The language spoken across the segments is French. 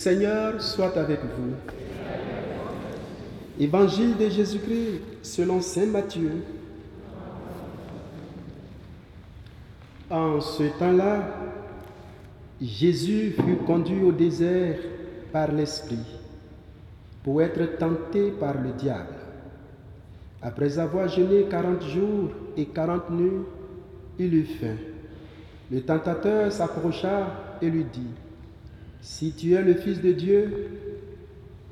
Seigneur soit avec vous. Évangile de Jésus-Christ selon Saint Matthieu. En ce temps-là, Jésus fut conduit au désert par l'Esprit pour être tenté par le diable. Après avoir jeûné quarante jours et quarante nuits, il eut faim. Le tentateur s'approcha et lui dit, Si tu es le Fils de Dieu,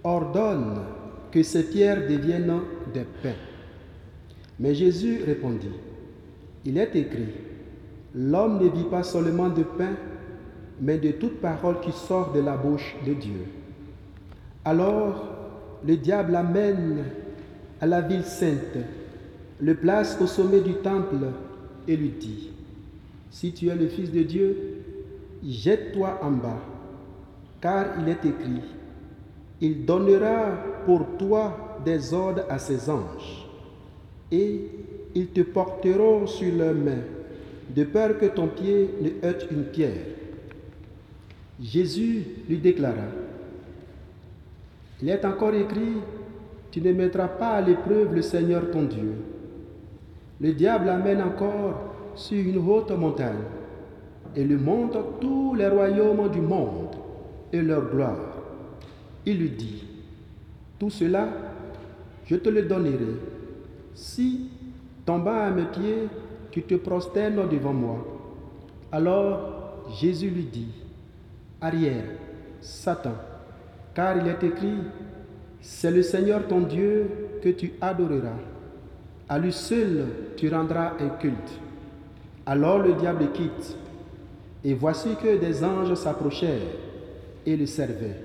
ordonne que ces pierres deviennent des pains. Mais Jésus répondit, Il est écrit, L'homme ne vit pas seulement de pain, mais de toute parole qui sort de la bouche de Dieu. Alors le diable l'amène à la ville sainte, le place au sommet du temple et lui dit, Si tu es le Fils de Dieu, jette-toi en bas, car il est écrit, Il donnera pour toi des ordres à ses anges, et ils te porteront sur leurs mains, de peur que ton pied ne heurte une pierre. Jésus lui déclara, Il est encore écrit, tu ne mettras pas à l'épreuve le Seigneur ton Dieu. Le diable l'amène encore sur une haute montagne et lui montre tous les royaumes du monde et leur gloire. Il lui dit, tout cela, je te le donnerai si, tombant à mes pieds, tu te prosternes devant moi. Alors Jésus lui dit, arrière, Satan, car il est écrit, c'est le Seigneur ton Dieu que tu adoreras. À lui seul tu rendras un culte. Alors le diable le quitte. Et voici que des anges s'approchèrent et le servaient.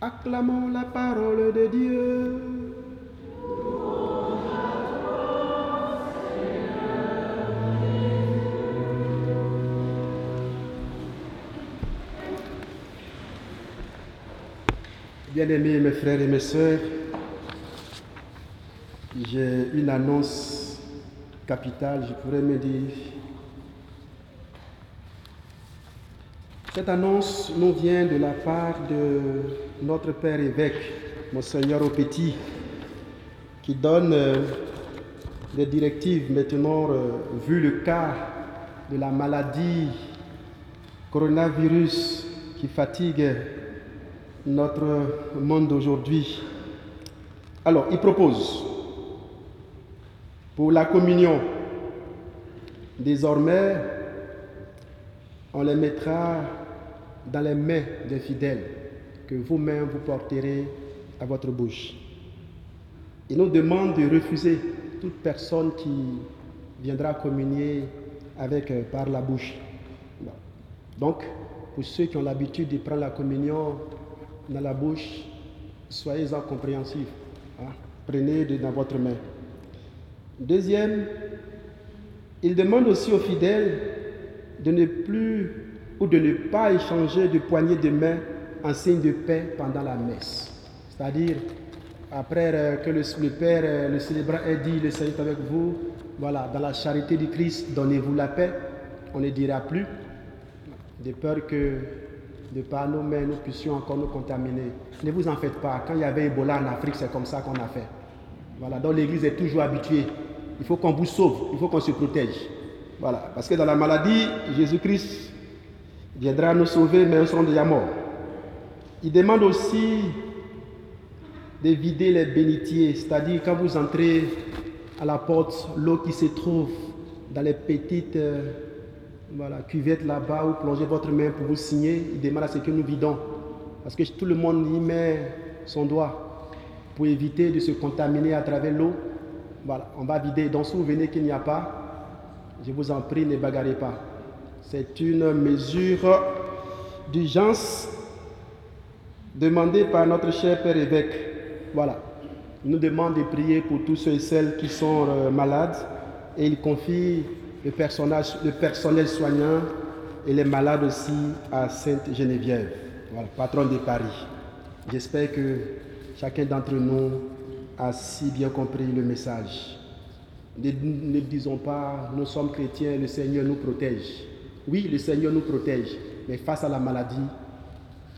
Acclamons la parole de Dieu. Bien-aimés mes frères et mes sœurs, j'ai une annonce capitale, je pourrais me dire. Cette annonce nous vient de la part de notre Père évêque, Monseigneur Aupetit, qui donne euh, des directives maintenant, euh, vu le cas de la maladie coronavirus qui fatigue notre monde d'aujourd'hui. Alors, il propose pour la communion, désormais, on les mettra dans les mains des fidèles que vous-même vous porterez à votre bouche. Il nous demande de refuser toute personne qui viendra communier avec euh, par la bouche. Donc, pour ceux qui ont l'habitude de prendre la communion dans la bouche, soyez-en compréhensifs. Hein. Prenez dans votre main. Deuxième, il demande aussi aux fidèles de ne plus ou de ne pas échanger de poignées de main en signe de paix pendant la messe. C'est-à-dire, après euh, que le, Père, euh, le célébrant ait dit, le Seigneur est avec vous, voilà, dans la charité du Christ, donnez-vous la paix, on ne dira plus, de peur que de par nos mains, nous puissions encore nous contaminer. Ne vous en faites pas. Quand il y avait Ebola en Afrique, c'est comme ça qu'on a fait. Voilà, donc l'Église est toujours habituée. Il faut qu'on vous sauve, il faut qu'on se protège. Voilà, parce que dans la maladie, Jésus-Christ viendra nous sauver, mais nous serons déjà morts. Il demande aussi de vider les bénitiers, c'est-à-dire quand vous entrez à la porte, l'eau qui se trouve dans les petites euh, voilà, cuvette là-bas où plongez votre main pour vous signer, il demande à ce que nous vidons. Parce que tout le monde y met son doigt pour éviter de se contaminer à travers l'eau. Voilà, on va vider. Donc si vous venez qu'il n'y a pas, je vous en prie, ne bagarrez pas. C'est une mesure d'urgence demandée par notre cher Père évêque. Voilà. Il nous demande de prier pour tous ceux et celles qui sont euh, malades et il confie le, personnel soignant et les malades aussi à Sainte Geneviève, patronne de Paris. J'espère que chacun d'entre nous a si bien compris le message. Ne, disons pas, nous sommes chrétiens, le Seigneur nous protège. Oui, le Seigneur nous protège, mais face à la maladie,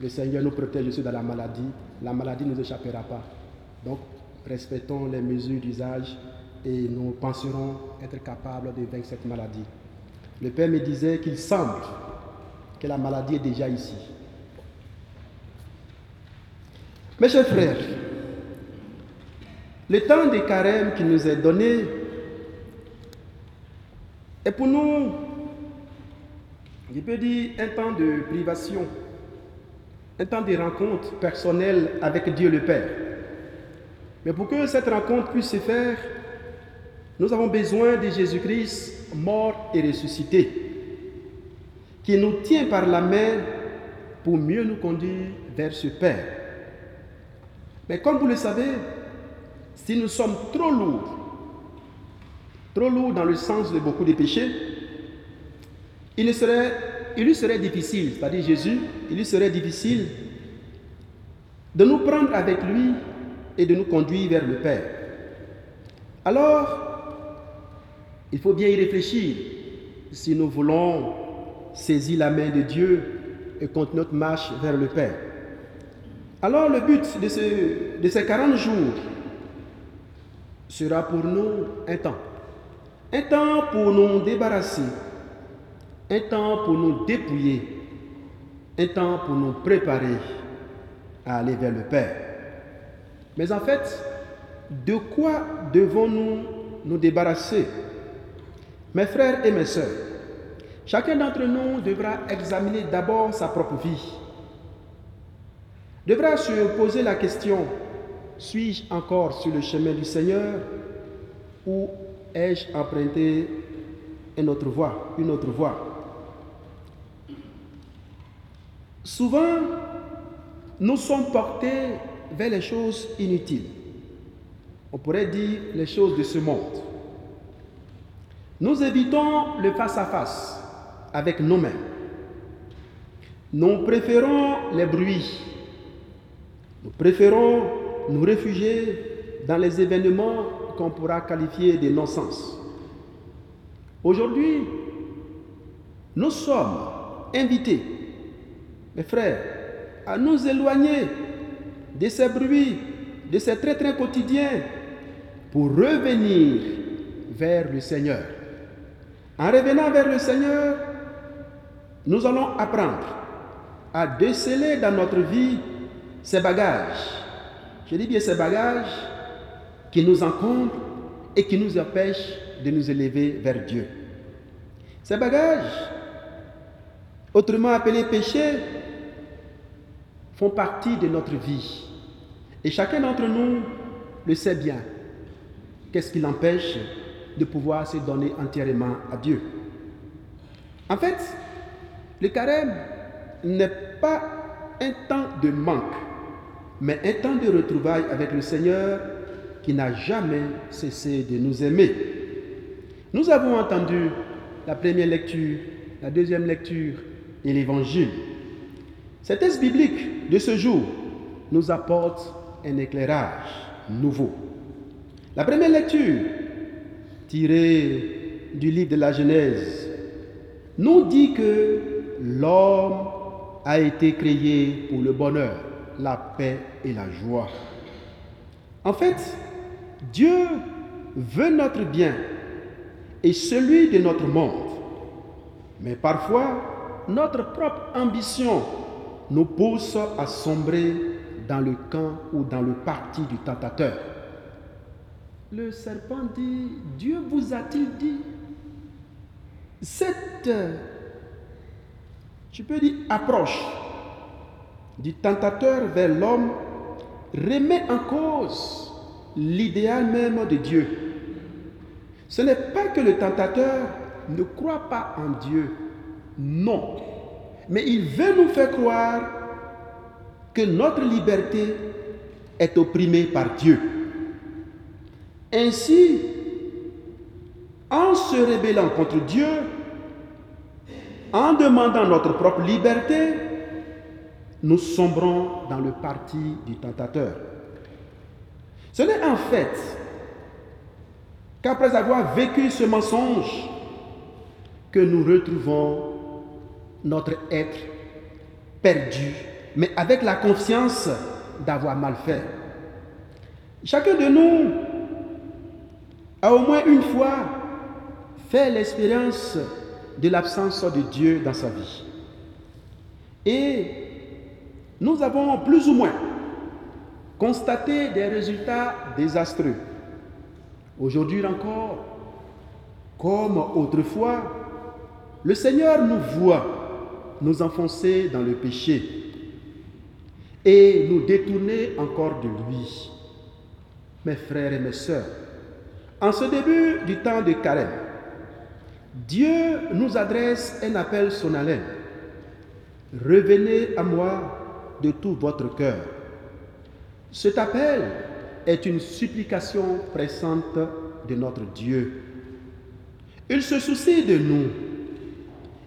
Le Seigneur nous protège aussi dans la maladie. La maladie ne nous échappera pas. Donc, respectons les mesures d'usage et nous penserons être capables de vaincre cette maladie. Le Père me disait qu'il semble que la maladie est déjà ici. Mes chers frères, le temps de carême qui nous est donné est pour nous, je peux dire, un temps de privation, un temps de rencontre personnelle avec Dieu le Père. Mais pour que cette rencontre puisse se faire, nous avons besoin de Jésus-Christ mort et ressuscité, qui nous tient par la main pour mieux nous conduire vers ce Père. Mais comme vous le savez, si nous sommes trop lourds, trop lourds dans le sens de beaucoup de péchés, il, lui serait difficile, c'est-à-dire Jésus, il lui serait difficile de nous prendre avec lui et de nous conduire vers le Père. Alors, il faut bien y réfléchir si nous voulons saisir la main de Dieu et continuer notre marche vers le Père. Alors le but de ces 40 jours sera pour nous un temps. Un temps pour nous débarrasser. Un temps pour nous dépouiller. Un temps pour nous préparer à aller vers le Père. Mais en fait, de quoi devons-nous nous débarrasser? Mes frères et mes sœurs, chacun d'entre nous devra examiner d'abord sa propre vie. Devra se poser la question, suis-je encore sur le chemin du Seigneur ou ai-je emprunté une autre voie, une autre voie? Souvent, nous sommes portés vers les choses inutiles. On pourrait dire les choses de ce monde. Nous évitons le face-à-face avec nous-mêmes. Nous préférons les bruits. Nous préférons nous réfugier dans les événements qu'on pourra qualifier de non-sens. Aujourd'hui, nous sommes invités, mes frères, à nous éloigner de ces bruits, de ces traits quotidiens, pour revenir vers le Seigneur. En revenant vers le Seigneur, nous allons apprendre à déceler dans notre vie ces bagages. Je dis bien ces bagages qui nous encombrent et qui nous empêchent de nous élever vers Dieu. Ces bagages, autrement appelés péchés, font partie de notre vie. Et chacun d'entre nous le sait bien. Qu'est-ce qui l'empêche de pouvoir se donner entièrement à Dieu? En fait, le carême n'est pas un temps de manque, mais un temps de retrouvailles avec le Seigneur qui n'a jamais cessé de nous aimer. Nous avons entendu la première lecture, la deuxième lecture et l'évangile. Cet texte biblique de ce jour nous apporte un éclairage nouveau. La première lecture tiré du livre de la Genèse, nous dit que l'homme a été créé pour le bonheur, la paix et la joie. En fait, Dieu veut notre bien et celui de notre monde. Mais parfois, notre propre ambition nous pousse à sombrer dans le camp ou dans le parti du tentateur le serpent dit, Dieu vous a-t-il dit? Cette, tu peux dire, approche du tentateur vers l'homme remet en cause l'idéal même de Dieu. Ce n'est pas que le tentateur ne croit pas en Dieu, non, mais il veut nous faire croire que notre liberté est opprimée par Dieu. Ainsi, en se rébellant contre Dieu, en demandant notre propre liberté, nous sombrons dans le parti du tentateur. Ce n'est en fait qu'après avoir vécu ce mensonge que nous retrouvons notre être perdu mais avec la conscience d'avoir mal fait. Chacun de nous a au moins une fois fait l'expérience de l'absence de Dieu dans sa vie. Et nous avons plus ou moins constaté des résultats désastreux. Aujourd'hui encore, comme autrefois, le Seigneur nous voit nous enfoncer dans le péché et nous détourner encore de lui. Mes frères et mes sœurs, en ce début du temps de carême, Dieu nous adresse un appel solennel. Revenez à moi de tout votre cœur. Cet appel est une supplication pressante de notre Dieu. Il se soucie de nous.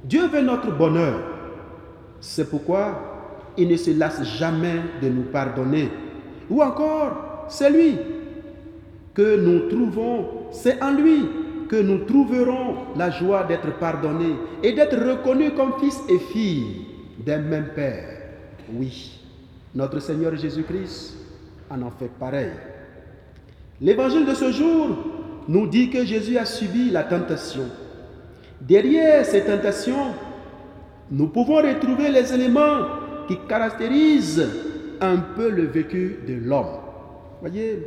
Dieu veut notre bonheur. C'est pourquoi il ne se lasse jamais de nous pardonner. Ou encore, c'est lui que nous trouvons, c'est en lui que nous trouverons la joie d'être pardonnés et d'être reconnus comme fils et filles d'un même Père. Oui, notre Seigneur Jésus-Christ en fait pareil. L'évangile de ce jour nous dit que Jésus a subi la tentation. Derrière ces tentations, nous pouvons retrouver les éléments qui caractérisent un peu le vécu de l'homme. Voyez,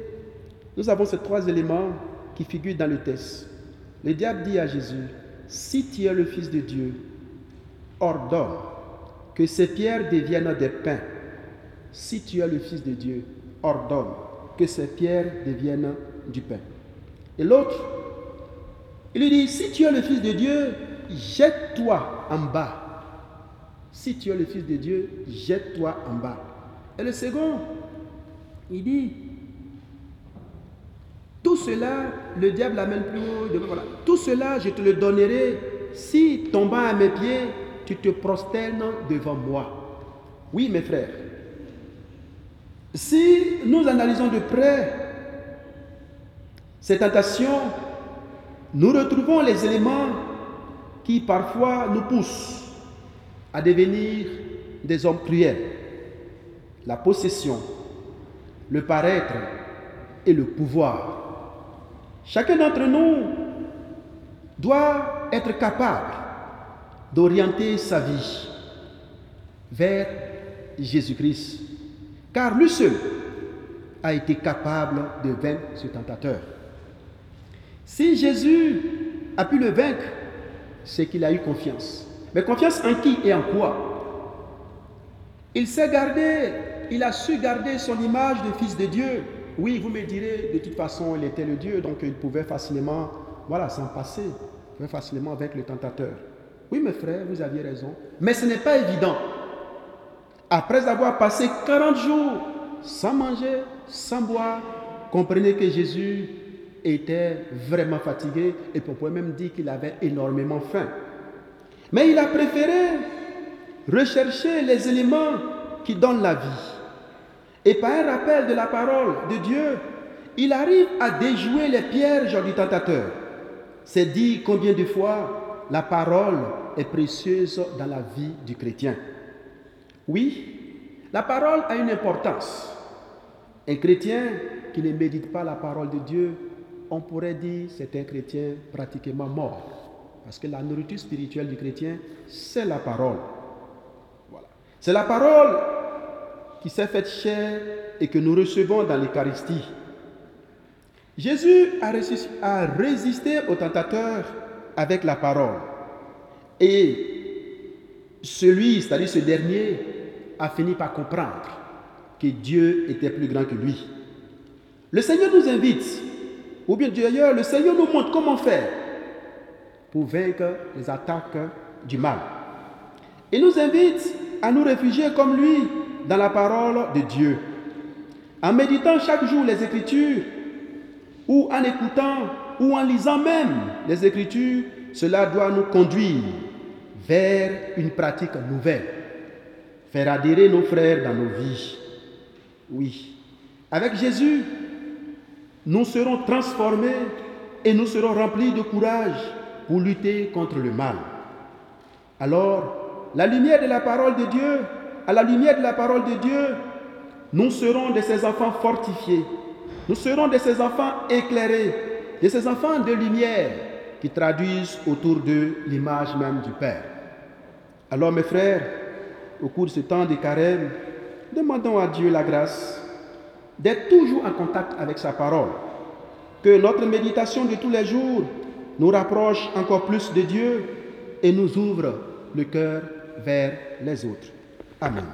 nous avons ces trois éléments qui figurent dans le texte. Le diable dit à Jésus, si tu es le Fils de Dieu, ordonne que ces pierres deviennent des pains. Si tu es le Fils de Dieu, ordonne que ces pierres deviennent du pain. Et l'autre, il lui dit, si tu es le Fils de Dieu, jette-toi en bas. Si tu es le Fils de Dieu, jette-toi en bas. Et le second, il dit, tout cela, le diable l'amène plus haut. Voilà. Tout cela, je te le donnerai si, tombant à mes pieds, tu te prosternes devant moi. Oui, mes frères. Si nous analysons de près ces tentations, nous retrouvons les éléments qui parfois nous poussent à devenir des hommes cruels. La possession, le paraître et le pouvoir. Chacun d'entre nous doit être capable d'orienter sa vie vers Jésus-Christ, car lui seul a été capable de vaincre ce tentateur. Si Jésus a pu le vaincre, c'est qu'il a eu confiance. Mais confiance en qui et en quoi? Il s'est gardé, il a su garder son image de fils de Dieu. Oui, vous me direz, de toute façon, il était le Dieu, donc il pouvait facilement, voilà, s'en passer, il pouvait facilement avec le tentateur. Oui, mes frères, vous aviez raison. Mais ce n'est pas évident. Après avoir passé 40 jours sans manger, sans boire, comprenez que Jésus était vraiment fatigué et on pourrait même dire qu'il avait énormément faim. Mais il a préféré rechercher les éléments qui donnent la vie. Et par un rappel de la parole de Dieu, il arrive à déjouer les pièges du tentateur. C'est dit combien de fois la parole est précieuse dans la vie du chrétien. Oui, la parole a une importance. Un chrétien qui ne médite pas la parole de Dieu, on pourrait dire c'est un chrétien pratiquement mort. Parce que la nourriture spirituelle du chrétien, c'est la parole. Voilà. C'est la parole qui s'est faite chair et que nous recevons dans l'Eucharistie. Jésus a résisté au tentateur avec la parole. Et celui, c'est-à-dire ce dernier, a fini par comprendre que Dieu était plus grand que lui. Le Seigneur nous invite, ou bien d'ailleurs, le Seigneur nous montre comment faire pour vaincre les attaques du mal. Il nous invite à nous réfugier comme lui dans la parole de Dieu. En méditant chaque jour les Écritures, ou en écoutant, ou en lisant même les Écritures, cela doit nous conduire vers une pratique nouvelle. Faire adhérer nos frères dans nos vies. Oui. Avec Jésus, nous serons transformés et nous serons remplis de courage pour lutter contre le mal. Alors, la lumière de la parole de Dieu à la lumière de la parole de Dieu, nous serons de ces enfants fortifiés. Nous serons de ces enfants éclairés, de ces enfants de lumière qui traduisent autour d'eux l'image même du Père. Alors mes frères, au cours de ce temps de carême, demandons à Dieu la grâce d'être toujours en contact avec sa parole. Que notre méditation de tous les jours nous rapproche encore plus de Dieu et nous ouvre le cœur vers les autres. Amen.